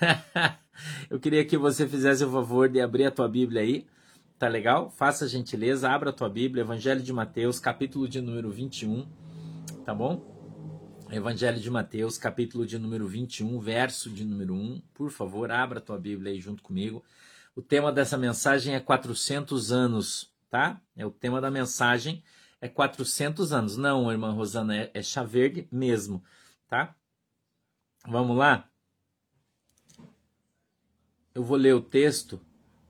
Eu queria que você fizesse o favor de abrir a tua Bíblia aí. Tá legal? Faça a gentileza, abra a tua Bíblia, Evangelho de Mateus, capítulo de número 21, tá bom? Evangelho de Mateus, capítulo de número 21, verso de número 1. Por favor, abra a tua Bíblia aí junto comigo. O tema dessa mensagem é 400 anos, tá? É o tema da mensagem é 400 anos. Não, irmã Rosana, é, é chá verde mesmo, tá? Vamos lá? Eu vou ler o texto,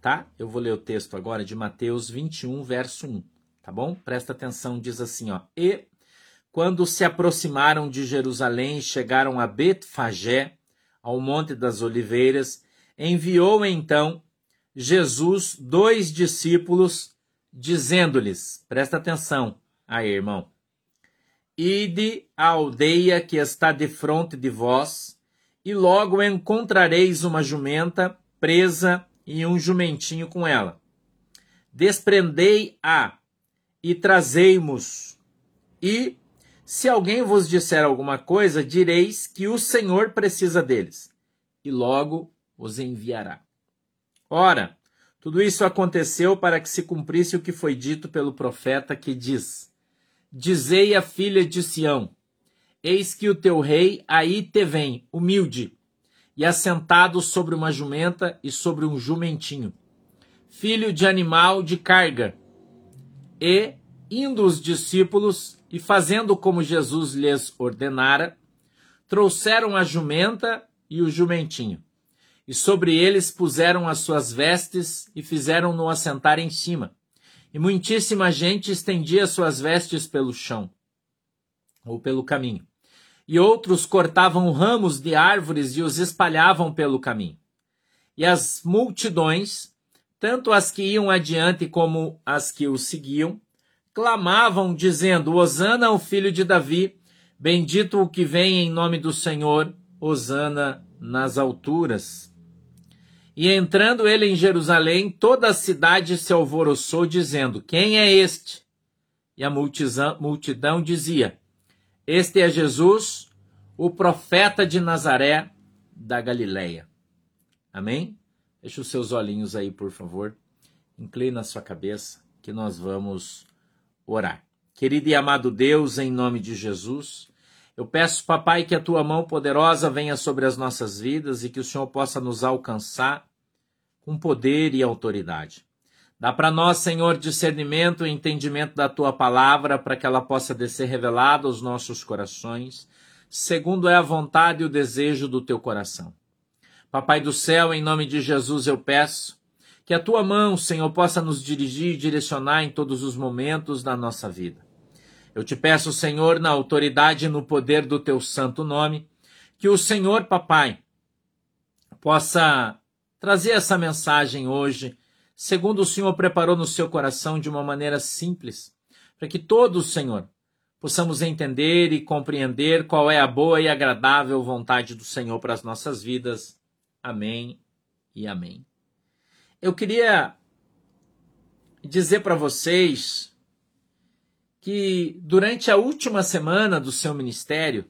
tá? Eu vou ler o texto agora de Mateus 21, verso 1, tá bom? Presta atenção, diz assim, ó. E quando se aproximaram de Jerusalém e chegaram a Betfagé, ao Monte das Oliveiras, enviou então Jesus dois discípulos, dizendo-lhes: presta atenção aí, irmão. Ide à aldeia que está de frente de vós, e logo encontrareis uma jumenta presa e um jumentinho com ela. Desprendei-a e trazei-mos. E, se alguém vos disser alguma coisa, direis que o Senhor precisa deles, e logo os enviará. Ora, tudo isso aconteceu para que se cumprisse o que foi dito pelo profeta que diz: Dizei à filha de Sião: Eis que o teu rei aí te vem, humilde, e assentado sobre uma jumenta e sobre um jumentinho, filho de animal de carga. E, indo os discípulos e fazendo como Jesus lhes ordenara, trouxeram a jumenta e o jumentinho e sobre eles puseram as suas vestes e fizeram-no assentar em cima. E muitíssima gente estendia suas vestes pelo chão, ou pelo caminho. E outros cortavam ramos de árvores e os espalhavam pelo caminho. E as multidões, tanto as que iam adiante como as que o seguiam, clamavam, dizendo: Hosana ao filho de Davi, bendito o que vem em nome do Senhor, Hosana nas alturas. E entrando ele em Jerusalém, toda a cidade se alvoroçou, dizendo: Quem é este? E a multidão dizia: Este é Jesus, o profeta de Nazaré da Galileia. Amém? Deixe os seus olhinhos aí, por favor. Inclina a sua cabeça, que nós vamos orar. Querido e amado Deus, em nome de Jesus, eu peço, papai, que a tua mão poderosa venha sobre as nossas vidas e que o Senhor possa nos alcançar com poder e autoridade. Dá para nós, Senhor, discernimento e entendimento da tua palavra para que ela possa descer revelada aos nossos corações, segundo é a vontade e o desejo do teu coração. Papai do céu, em nome de Jesus eu peço que a tua mão, Senhor, possa nos dirigir e direcionar em todos os momentos da nossa vida. Eu te peço, Senhor, na autoridade e no poder do teu santo nome, que o Senhor, papai, possa trazer essa mensagem hoje, segundo o Senhor preparou no seu coração de uma maneira simples, para que todos, Senhor, possamos entender e compreender qual é a boa e agradável vontade do Senhor para as nossas vidas. Amém e amém. Eu queria dizer para vocês que durante a última semana do seu ministério,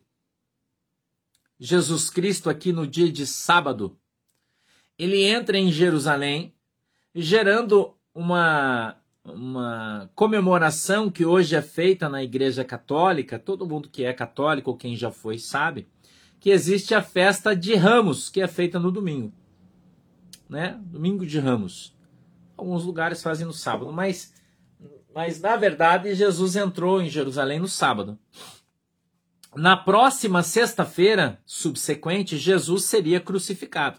Jesus Cristo, aqui no dia de sábado, ele entra em Jerusalém, gerando uma, uma comemoração que hoje é feita na Igreja Católica. Todo mundo que é católico ou quem já foi sabe que existe a festa de Ramos, que é feita no domingo, né? Domingo de Ramos. Alguns lugares fazem no sábado, mas mas na verdade Jesus entrou em Jerusalém no sábado. Na próxima sexta-feira subsequente, Jesus seria crucificado.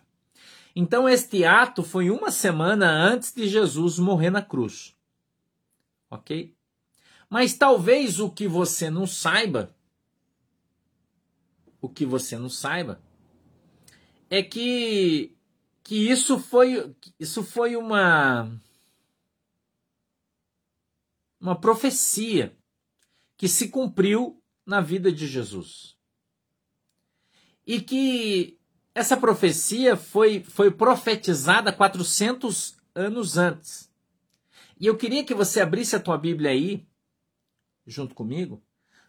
Então, este ato foi uma semana antes de Jesus morrer na cruz. Ok? Mas talvez o que você não saiba, o que você não saiba, é que, que isso foi, isso foi uma uma profecia que se cumpriu na vida de Jesus. E que essa profecia foi, foi profetizada 400 anos antes. E eu queria que você abrisse a tua Bíblia aí, junto comigo,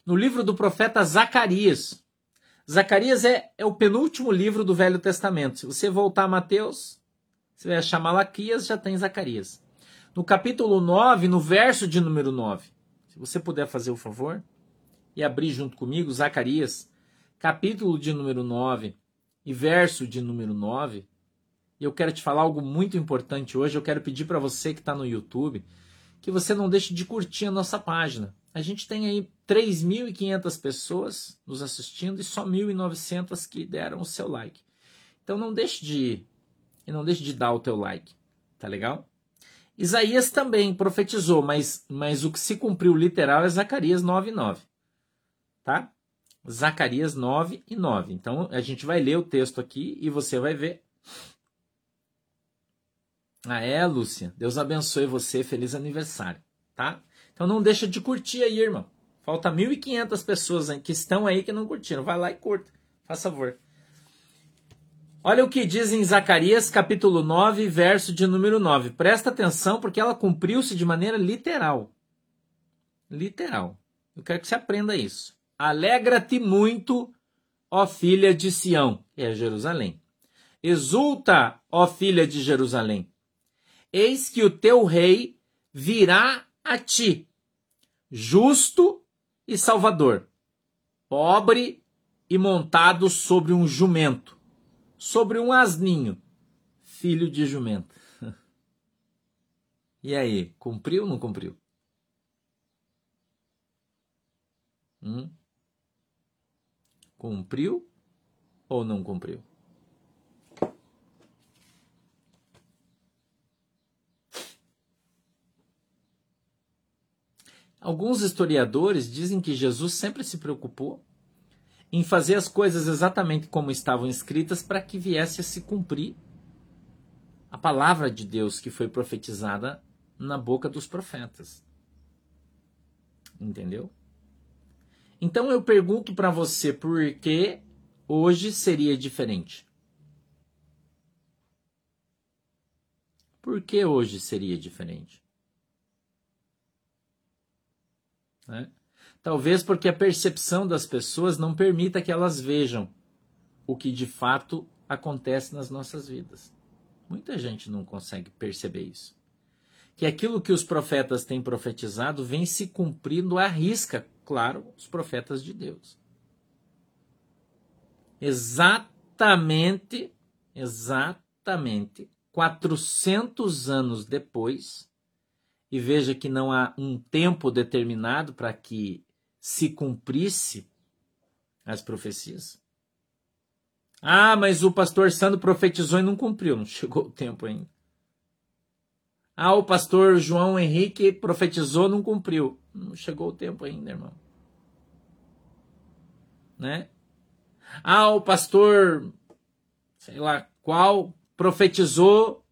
no livro do profeta Zacarias. Zacarias é, é o penúltimo livro do Velho Testamento. Se você voltar a Mateus, você vai achar Malaquias, já tem Zacarias. No capítulo 9, no verso de número 9, se você puder fazer o favor e abrir junto comigo Zacarias, capítulo de número 9 e verso de número 9, e eu quero te falar algo muito importante hoje. Eu quero pedir para você que está no YouTube que você não deixe de curtir a nossa página. A gente tem aí 3.500 pessoas nos assistindo e só 1.900 que deram o seu like. Então não deixe de e não deixe de dar o teu like, tá legal? Isaías também profetizou, mas, mas o que se cumpriu literal é Zacarias 9:9, tá? Zacarias 9 e 9. Então a gente vai ler o texto aqui e você vai ver. Ah, é, Lúcia. Deus abençoe você. Feliz aniversário, tá? Então não deixa de curtir aí, irmão. Falta 1.500 pessoas que estão aí que não curtiram. Vai lá e curta. Faz favor. Olha o que diz em Zacarias capítulo 9, verso de número 9. Presta atenção porque ela cumpriu-se de maneira literal. Literal. Eu quero que você aprenda isso. Alegra-te muito, ó filha de Sião, que é Jerusalém. Exulta, ó filha de Jerusalém. Eis que o teu rei virá a ti, justo e salvador, pobre e montado sobre um jumento, sobre um asninho, filho de jumento. E aí, cumpriu ou não cumpriu? Hum? Cumpriu ou não cumpriu? Alguns historiadores dizem que Jesus sempre se preocupou em fazer as coisas exatamente como estavam escritas para que viesse a se cumprir a palavra de Deus que foi profetizada na boca dos profetas. Entendeu? Então eu pergunto para você por que hoje seria diferente? Por que hoje seria diferente? Né? Talvez porque a percepção das pessoas não permita que elas vejam o que de fato acontece nas nossas vidas. Muita gente não consegue perceber isso. Que aquilo que os profetas têm profetizado vem se cumprindo à risca claro, os profetas de Deus. Exatamente, exatamente 400 anos depois, e veja que não há um tempo determinado para que se cumprisse as profecias. Ah, mas o pastor Sandro profetizou e não cumpriu, não chegou o tempo ainda. Ah, o pastor João Henrique profetizou, não cumpriu. Não chegou o tempo ainda, irmão. Né? Ah, o pastor, sei lá qual, profetizou,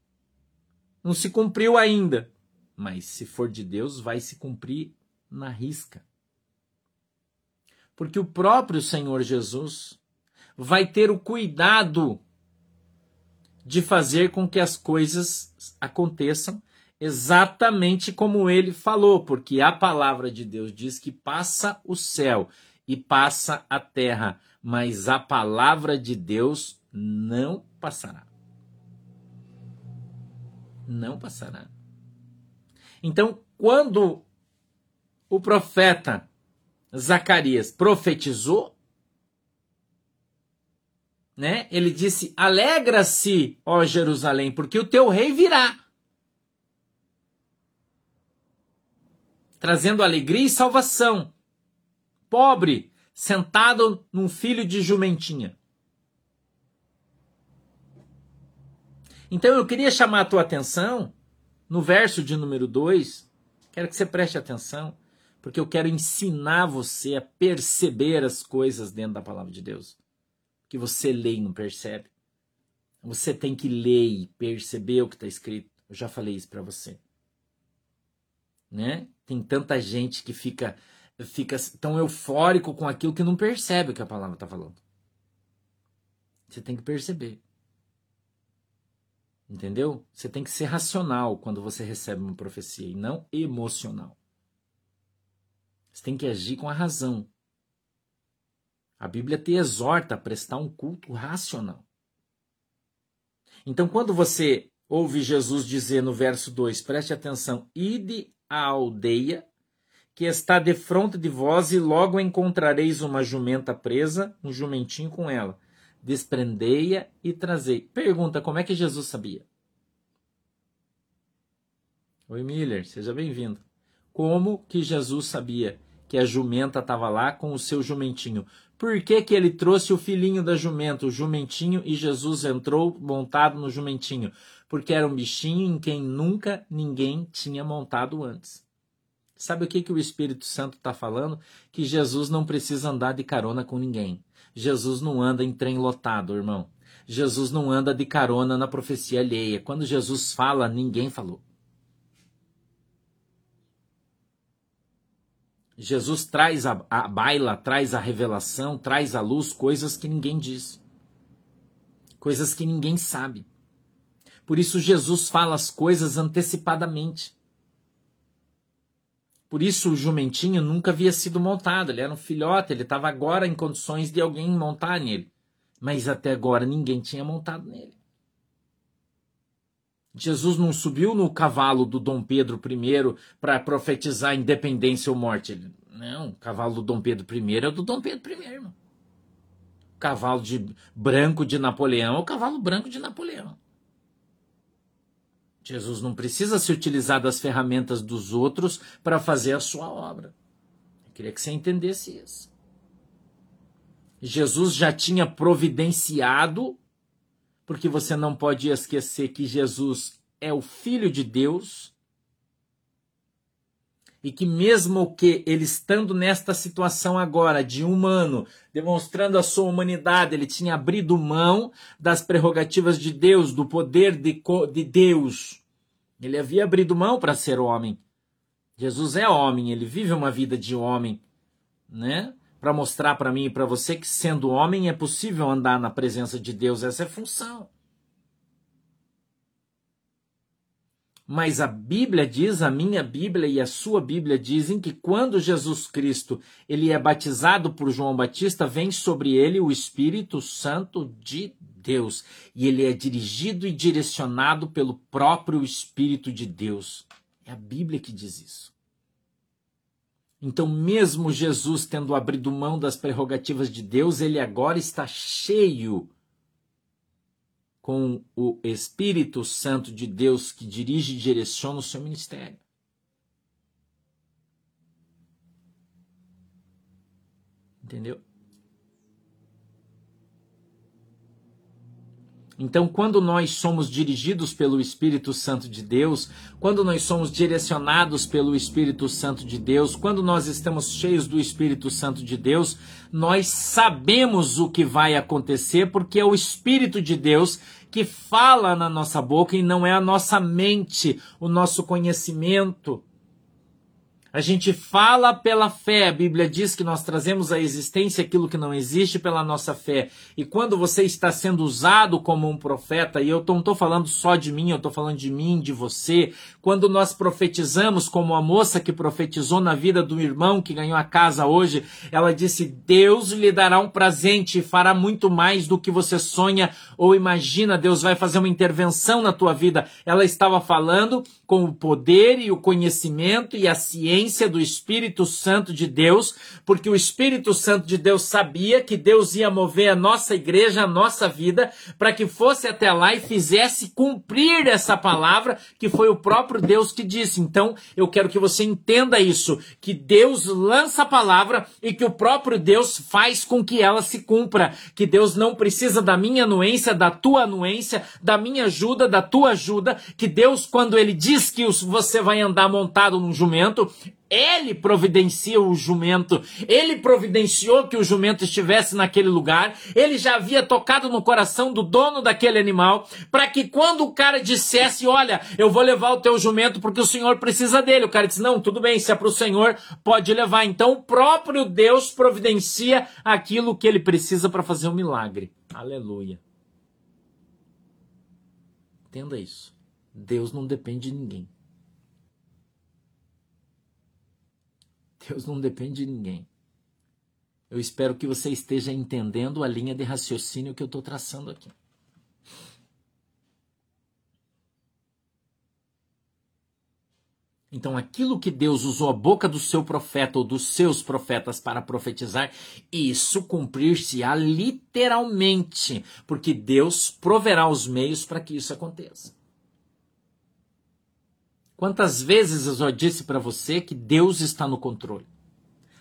não se cumpriu ainda. Mas se for de Deus, vai se cumprir na risca. Porque o próprio Senhor Jesus vai ter o cuidado de fazer com que as coisas aconteçam exatamente como ele falou, porque a palavra de Deus diz que passa o céu e passa a terra, mas a palavra de Deus não passará. Não passará. Então, quando o profeta Zacarias profetizou, né? Ele disse: "Alegra-se, ó Jerusalém, porque o teu rei virá." Trazendo alegria e salvação. Pobre, sentado num filho de jumentinha. Então eu queria chamar a tua atenção no verso de número 2. Quero que você preste atenção, porque eu quero ensinar você a perceber as coisas dentro da palavra de Deus. Que você lê e não percebe. Você tem que ler e perceber o que está escrito. Eu já falei isso para você né? Tem tanta gente que fica fica tão eufórico com aquilo que não percebe o que a palavra está falando. Você tem que perceber. Entendeu? Você tem que ser racional quando você recebe uma profecia e não emocional. Você tem que agir com a razão. A Bíblia te exorta a prestar um culto racional. Então, quando você ouve Jesus dizer no verso 2, preste atenção: Ide à aldeia que está de frente de vós, e logo encontrareis uma jumenta presa, um jumentinho com ela. Desprendei-a e trazei. Pergunta: como é que Jesus sabia? Oi, Miller, seja bem-vindo. Como que Jesus sabia que a jumenta estava lá com o seu jumentinho? Por que, que ele trouxe o filhinho da jumenta, o jumentinho, e Jesus entrou montado no jumentinho? Porque era um bichinho em quem nunca ninguém tinha montado antes. Sabe o que, que o Espírito Santo está falando? Que Jesus não precisa andar de carona com ninguém. Jesus não anda em trem lotado, irmão. Jesus não anda de carona na profecia alheia. Quando Jesus fala, ninguém falou. Jesus traz a, a baila, traz a revelação, traz à luz coisas que ninguém diz, coisas que ninguém sabe. Por isso Jesus fala as coisas antecipadamente. Por isso o jumentinho nunca havia sido montado, ele era um filhote, ele estava agora em condições de alguém montar nele. Mas até agora ninguém tinha montado nele. Jesus não subiu no cavalo do Dom Pedro I para profetizar independência ou morte. Ele, não, o cavalo do Dom Pedro I é o do Dom Pedro I, irmão. O cavalo de branco de Napoleão é o cavalo branco de Napoleão. Jesus não precisa se utilizar das ferramentas dos outros para fazer a sua obra. Eu queria que você entendesse isso. Jesus já tinha providenciado porque você não pode esquecer que Jesus é o Filho de Deus e que, mesmo que ele estando nesta situação agora de humano, demonstrando a sua humanidade, ele tinha abrido mão das prerrogativas de Deus, do poder de, de Deus. Ele havia abrido mão para ser homem. Jesus é homem, ele vive uma vida de homem, né? para mostrar para mim e para você que, sendo homem, é possível andar na presença de Deus. Essa é a função. Mas a Bíblia diz, a minha Bíblia e a sua Bíblia dizem que quando Jesus Cristo ele é batizado por João Batista, vem sobre ele o Espírito Santo de Deus, e ele é dirigido e direcionado pelo próprio Espírito de Deus. É a Bíblia que diz isso. Então, mesmo Jesus tendo abrido mão das prerrogativas de Deus, ele agora está cheio com o Espírito Santo de Deus que dirige e direciona o seu ministério. Entendeu? Então, quando nós somos dirigidos pelo Espírito Santo de Deus, quando nós somos direcionados pelo Espírito Santo de Deus, quando nós estamos cheios do Espírito Santo de Deus, nós sabemos o que vai acontecer, porque é o Espírito de Deus que fala na nossa boca e não é a nossa mente, o nosso conhecimento. A gente fala pela fé. A Bíblia diz que nós trazemos à existência aquilo que não existe pela nossa fé. E quando você está sendo usado como um profeta, e eu não estou falando só de mim, eu estou falando de mim, de você. Quando nós profetizamos, como a moça que profetizou na vida do irmão que ganhou a casa hoje, ela disse: Deus lhe dará um presente e fará muito mais do que você sonha ou imagina. Deus vai fazer uma intervenção na tua vida. Ela estava falando com o poder e o conhecimento e a ciência do Espírito Santo de Deus, porque o Espírito Santo de Deus sabia que Deus ia mover a nossa igreja, a nossa vida, para que fosse até lá e fizesse cumprir essa palavra que foi o próprio Deus que disse. Então, eu quero que você entenda isso, que Deus lança a palavra e que o próprio Deus faz com que ela se cumpra, que Deus não precisa da minha anuência, da tua anuência, da minha ajuda, da tua ajuda, que Deus quando ele diz que você vai andar montado num jumento, ele providencia o jumento, ele providenciou que o jumento estivesse naquele lugar, ele já havia tocado no coração do dono daquele animal, para que quando o cara dissesse: Olha, eu vou levar o teu jumento porque o senhor precisa dele, o cara disse: Não, tudo bem, se é para o senhor, pode levar. Então o próprio Deus providencia aquilo que ele precisa para fazer um milagre. Aleluia. Entenda isso. Deus não depende de ninguém. Deus não depende de ninguém. Eu espero que você esteja entendendo a linha de raciocínio que eu estou traçando aqui. Então, aquilo que Deus usou a boca do seu profeta ou dos seus profetas para profetizar, isso cumprir-se-á literalmente, porque Deus proverá os meios para que isso aconteça. Quantas vezes eu já disse para você que Deus está no controle?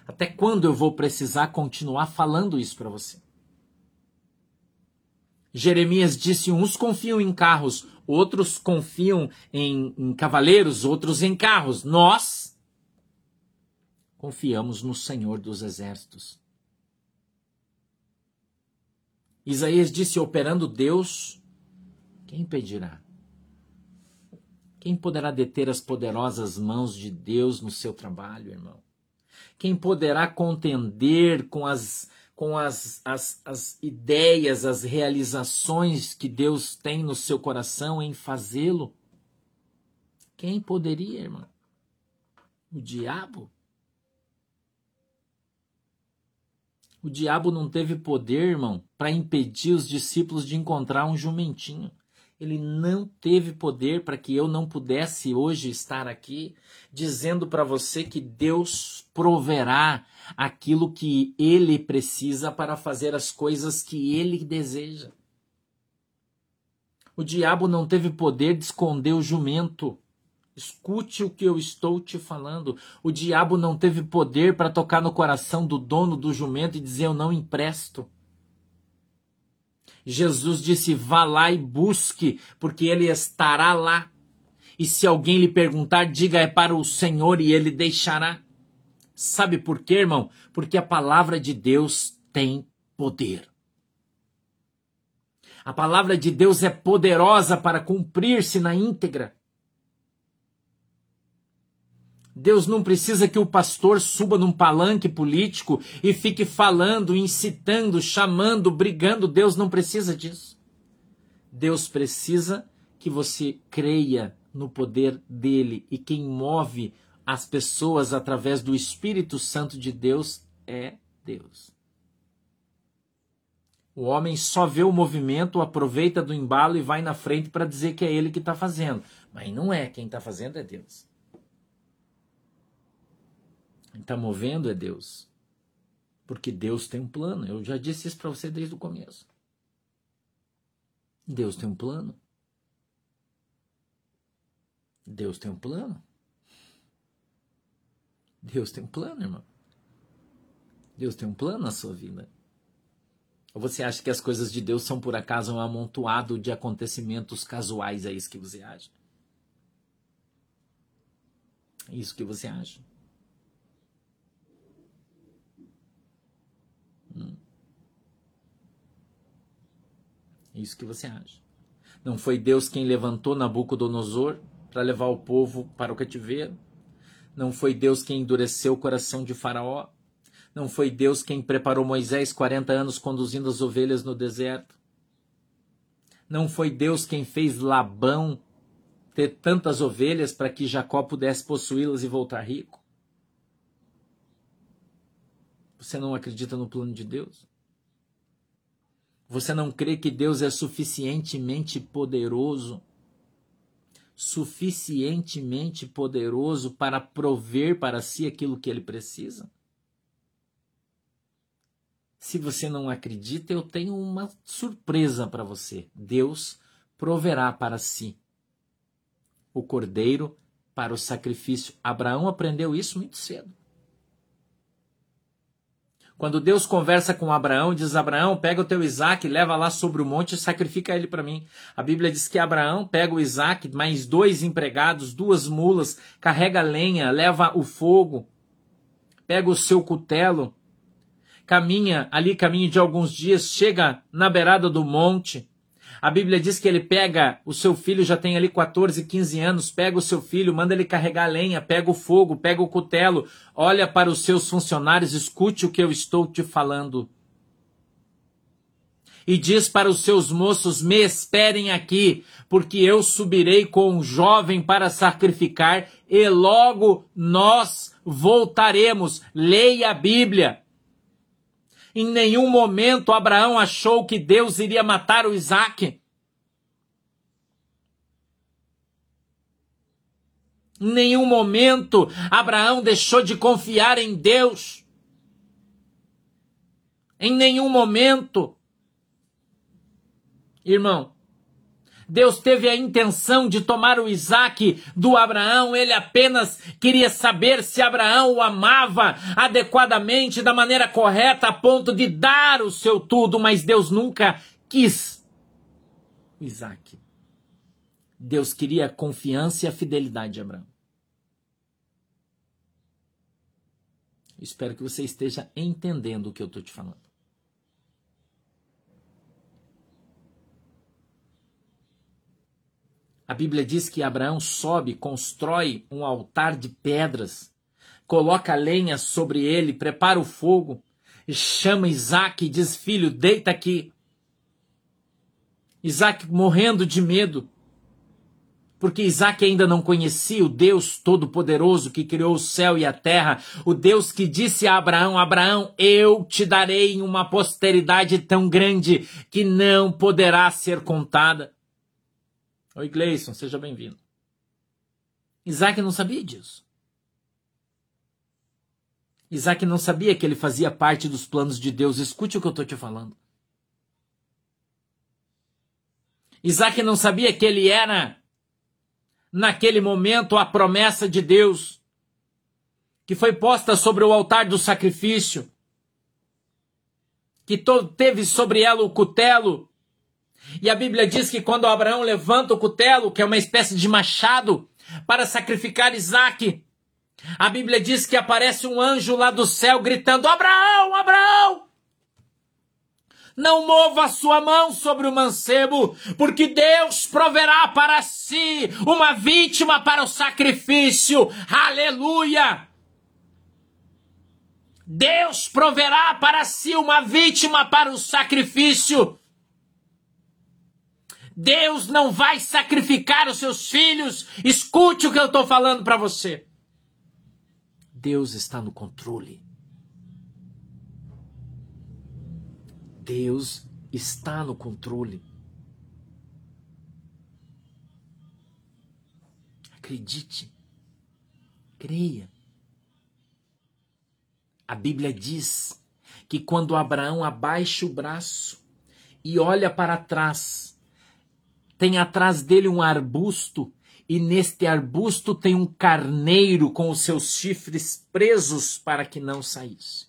Até quando eu vou precisar continuar falando isso para você? Jeremias disse: uns confiam em carros, outros confiam em, em cavaleiros, outros em carros. Nós confiamos no Senhor dos Exércitos. Isaías disse: operando Deus, quem impedirá? Quem poderá deter as poderosas mãos de Deus no seu trabalho, irmão? Quem poderá contender com as com as, as, as ideias, as realizações que Deus tem no seu coração em fazê-lo? Quem poderia, irmão? O diabo? O diabo não teve poder, irmão, para impedir os discípulos de encontrar um jumentinho. Ele não teve poder para que eu não pudesse hoje estar aqui dizendo para você que Deus proverá aquilo que ele precisa para fazer as coisas que ele deseja. O diabo não teve poder de esconder o jumento. Escute o que eu estou te falando. O diabo não teve poder para tocar no coração do dono do jumento e dizer: Eu não empresto. Jesus disse: vá lá e busque, porque ele estará lá. E se alguém lhe perguntar, diga é para o Senhor e ele deixará. Sabe por quê, irmão? Porque a palavra de Deus tem poder. A palavra de Deus é poderosa para cumprir-se na íntegra. Deus não precisa que o pastor suba num palanque político e fique falando, incitando, chamando, brigando. Deus não precisa disso. Deus precisa que você creia no poder dele e quem move as pessoas através do Espírito Santo de Deus é Deus. O homem só vê o movimento, aproveita do embalo e vai na frente para dizer que é ele que está fazendo. Mas não é, quem está fazendo é Deus. Está movendo é Deus. Porque Deus tem um plano. Eu já disse isso para você desde o começo. Deus tem um plano. Deus tem um plano. Deus tem um plano, irmão. Deus tem um plano na sua vida. Ou você acha que as coisas de Deus são por acaso um amontoado de acontecimentos casuais? É isso que você acha? É isso que você acha? É isso que você acha. Não foi Deus quem levantou Nabucodonosor para levar o povo para o cativeiro? Não foi Deus quem endureceu o coração de Faraó? Não foi Deus quem preparou Moisés 40 anos conduzindo as ovelhas no deserto? Não foi Deus quem fez Labão ter tantas ovelhas para que Jacó pudesse possuí-las e voltar rico? Você não acredita no plano de Deus? Você não crê que Deus é suficientemente poderoso, suficientemente poderoso para prover para si aquilo que ele precisa? Se você não acredita, eu tenho uma surpresa para você. Deus proverá para si o cordeiro para o sacrifício. Abraão aprendeu isso muito cedo. Quando Deus conversa com Abraão, diz: Abraão, pega o teu Isaac, leva lá sobre o monte e sacrifica ele para mim. A Bíblia diz que Abraão pega o Isaac, mais dois empregados, duas mulas, carrega lenha, leva o fogo, pega o seu cutelo, caminha ali, caminho de alguns dias, chega na beirada do monte, a Bíblia diz que ele pega o seu filho, já tem ali 14, 15 anos, pega o seu filho, manda ele carregar lenha, pega o fogo, pega o cutelo, olha para os seus funcionários, escute o que eu estou te falando. E diz para os seus moços: Me esperem aqui, porque eu subirei com um jovem para sacrificar, e logo nós voltaremos. Leia a Bíblia. Em nenhum momento Abraão achou que Deus iria matar o Isaac. Em nenhum momento Abraão deixou de confiar em Deus. Em nenhum momento. Irmão, Deus teve a intenção de tomar o Isaac do Abraão, ele apenas queria saber se Abraão o amava adequadamente, da maneira correta, a ponto de dar o seu tudo, mas Deus nunca quis o Isaac. Deus queria a confiança e a fidelidade de Abraão. Espero que você esteja entendendo o que eu estou te falando. A Bíblia diz que Abraão sobe, constrói um altar de pedras, coloca lenha sobre ele, prepara o fogo, chama Isaac e diz: Filho, deita aqui. Isaac morrendo de medo, porque Isaac ainda não conhecia o Deus Todo-Poderoso que criou o céu e a terra, o Deus que disse a Abraão: Abraão, eu te darei uma posteridade tão grande que não poderá ser contada. Oi, Gleison, seja bem-vindo. Isaac não sabia disso. Isaac não sabia que ele fazia parte dos planos de Deus. Escute o que eu estou te falando. Isaac não sabia que ele era, naquele momento, a promessa de Deus, que foi posta sobre o altar do sacrifício, que teve sobre ela o cutelo, e a Bíblia diz que quando Abraão levanta o cutelo, que é uma espécie de machado, para sacrificar Isaac, a Bíblia diz que aparece um anjo lá do céu gritando: Abraão, Abraão! Não mova a sua mão sobre o mancebo, porque Deus proverá para si uma vítima para o sacrifício. Aleluia! Deus proverá para si uma vítima para o sacrifício. Deus não vai sacrificar os seus filhos. Escute o que eu estou falando para você. Deus está no controle. Deus está no controle. Acredite. Creia. A Bíblia diz que quando Abraão abaixa o braço e olha para trás, tem atrás dele um arbusto, e neste arbusto tem um carneiro com os seus chifres presos para que não saísse.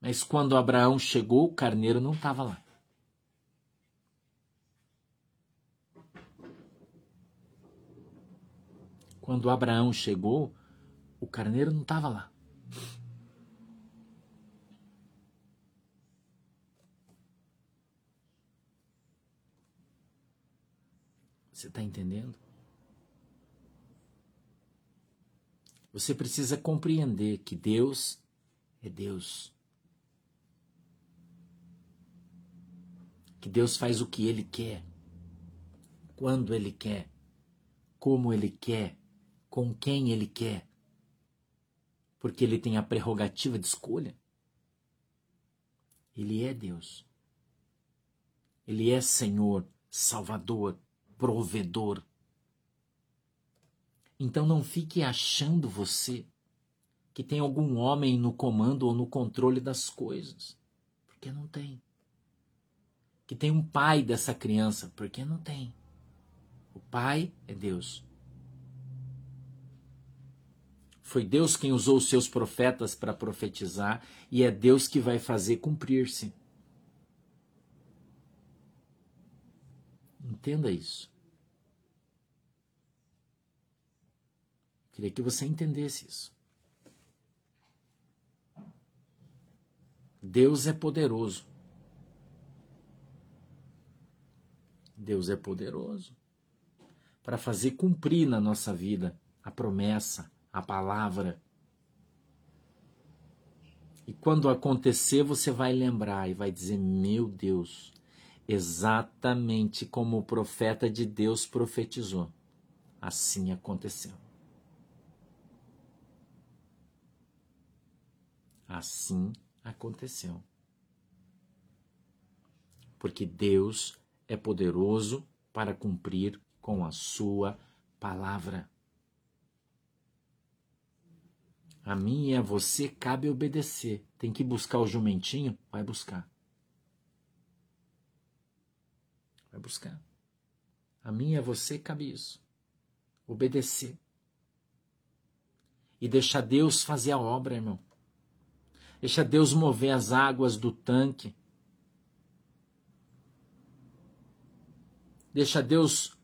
Mas quando Abraão chegou, o carneiro não estava lá. Quando Abraão chegou, o carneiro não estava lá. Você está entendendo? Você precisa compreender que Deus é Deus. Que Deus faz o que Ele quer, quando Ele quer, como Ele quer, com quem Ele quer. Porque Ele tem a prerrogativa de escolha. Ele é Deus. Ele é Senhor, Salvador, provedor. Então não fique achando você que tem algum homem no comando ou no controle das coisas, porque não tem. Que tem um pai dessa criança, porque não tem. O pai é Deus. Foi Deus quem usou os seus profetas para profetizar e é Deus que vai fazer cumprir-se. Entenda isso. Queria que você entendesse isso. Deus é poderoso. Deus é poderoso para fazer cumprir na nossa vida a promessa, a palavra. E quando acontecer, você vai lembrar e vai dizer: Meu Deus, exatamente como o profeta de Deus profetizou. Assim aconteceu. Assim aconteceu. Porque Deus é poderoso para cumprir com a sua palavra. A mim e a você cabe obedecer. Tem que buscar o jumentinho? Vai buscar. Vai buscar. A mim e a você cabe isso. Obedecer. E deixar Deus fazer a obra, irmão. Deixa Deus mover as águas do tanque. Deixa Deus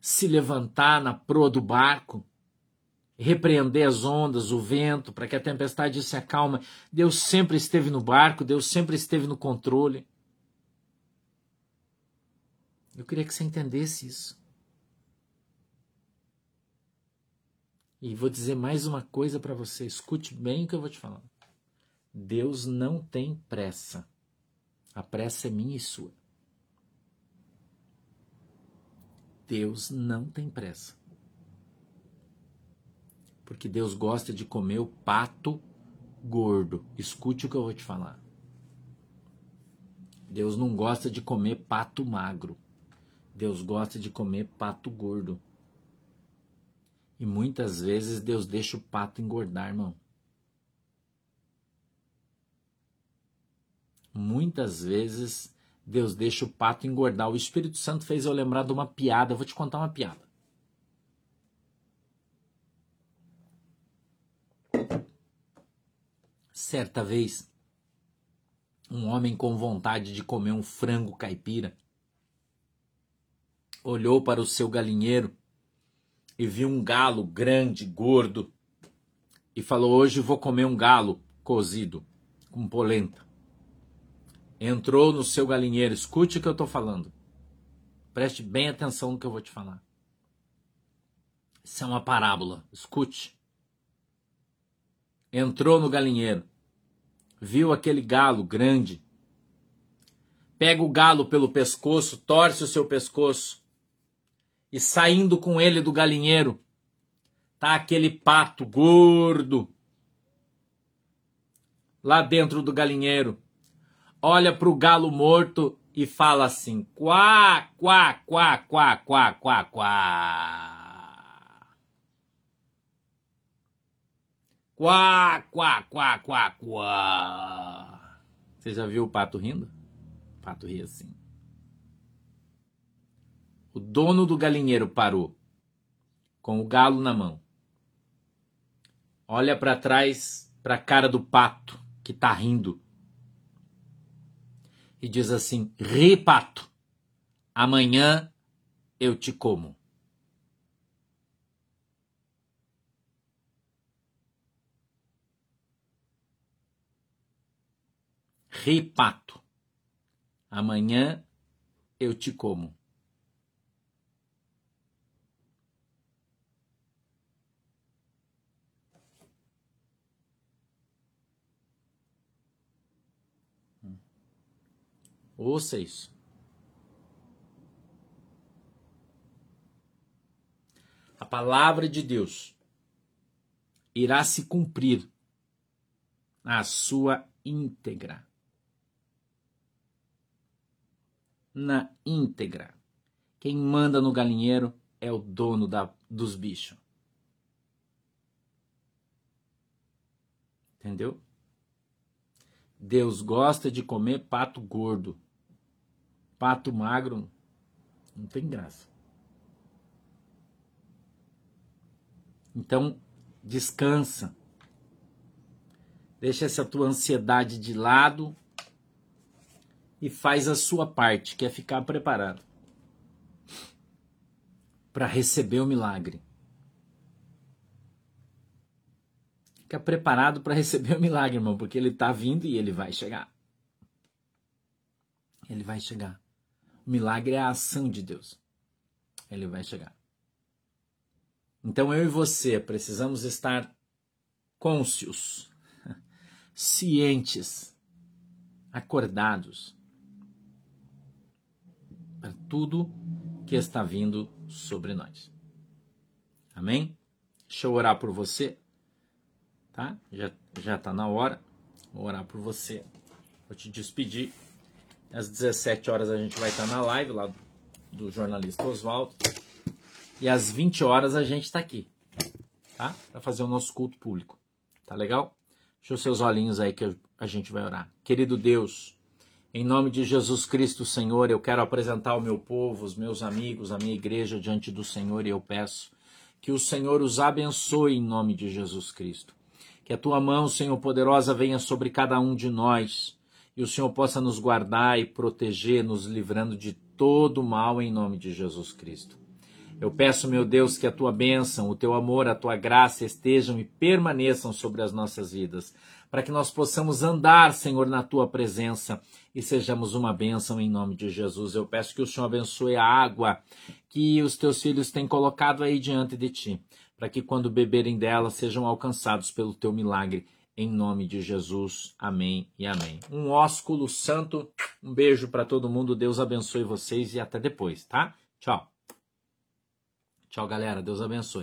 se levantar na proa do barco repreender as ondas, o vento, para que a tempestade se acalme. Deus sempre esteve no barco, Deus sempre esteve no controle. Eu queria que você entendesse isso. E vou dizer mais uma coisa para você, escute bem o que eu vou te falar. Deus não tem pressa. A pressa é minha e sua. Deus não tem pressa porque Deus gosta de comer o pato gordo. Escute o que eu vou te falar. Deus não gosta de comer pato magro. Deus gosta de comer pato gordo. E muitas vezes Deus deixa o pato engordar, irmão. Muitas vezes Deus deixa o pato engordar. O Espírito Santo fez eu lembrar de uma piada. Eu vou te contar uma piada. Certa vez, um homem com vontade de comer um frango caipira olhou para o seu galinheiro e viu um galo grande, gordo, e falou: Hoje vou comer um galo cozido com polenta. Entrou no seu galinheiro, escute o que eu estou falando. Preste bem atenção no que eu vou te falar. Isso é uma parábola, escute entrou no galinheiro, viu aquele galo grande, pega o galo pelo pescoço, torce o seu pescoço e saindo com ele do galinheiro, tá aquele pato gordo lá dentro do galinheiro. Olha para o galo morto e fala assim: quá, quá, quá, quá, quá, quá, quá. Quá, quá, quá, quá, quá. Você já viu o pato rindo? O pato ri assim. O dono do galinheiro parou, com o galo na mão. Olha para trás, para a cara do pato que está rindo. E diz assim: Ri, pato, amanhã eu te como. Rei pato, amanhã eu te como. Ouça isso. A palavra de Deus irá se cumprir na sua íntegra. na íntegra. Quem manda no galinheiro é o dono da, dos bichos. Entendeu? Deus gosta de comer pato gordo. Pato magro não tem graça. Então, descansa. Deixa essa tua ansiedade de lado e faz a sua parte, que é ficar preparado para receber o milagre. Fica preparado para receber o milagre, irmão, porque ele está vindo e ele vai chegar. Ele vai chegar. O milagre é a ação de Deus. Ele vai chegar. Então eu e você precisamos estar cônscios, cientes, acordados para tudo que está vindo sobre nós. Amém? Deixa eu orar por você, tá? Já já está na hora. Vou orar por você. Vou te despedir. Às 17 horas a gente vai estar na live lá do jornalista Oswaldo. E às 20 horas a gente está aqui, tá? Para fazer o nosso culto público. Tá legal? Deixa os seus olhinhos aí que a gente vai orar. Querido Deus, em nome de Jesus Cristo, Senhor, eu quero apresentar o meu povo, os meus amigos, a minha igreja diante do Senhor e eu peço que o Senhor os abençoe em nome de Jesus Cristo. Que a tua mão, Senhor poderosa, venha sobre cada um de nós e o Senhor possa nos guardar e proteger, nos livrando de todo mal em nome de Jesus Cristo. Eu peço, meu Deus, que a tua bênção, o teu amor, a tua graça estejam e permaneçam sobre as nossas vidas, para que nós possamos andar, Senhor, na tua presença e sejamos uma bênção em nome de Jesus. Eu peço que o Senhor abençoe a água que os teus filhos têm colocado aí diante de ti, para que quando beberem dela sejam alcançados pelo teu milagre em nome de Jesus. Amém e amém. Um ósculo santo. Um beijo para todo mundo. Deus abençoe vocês e até depois, tá? Tchau. Tchau, galera. Deus abençoe.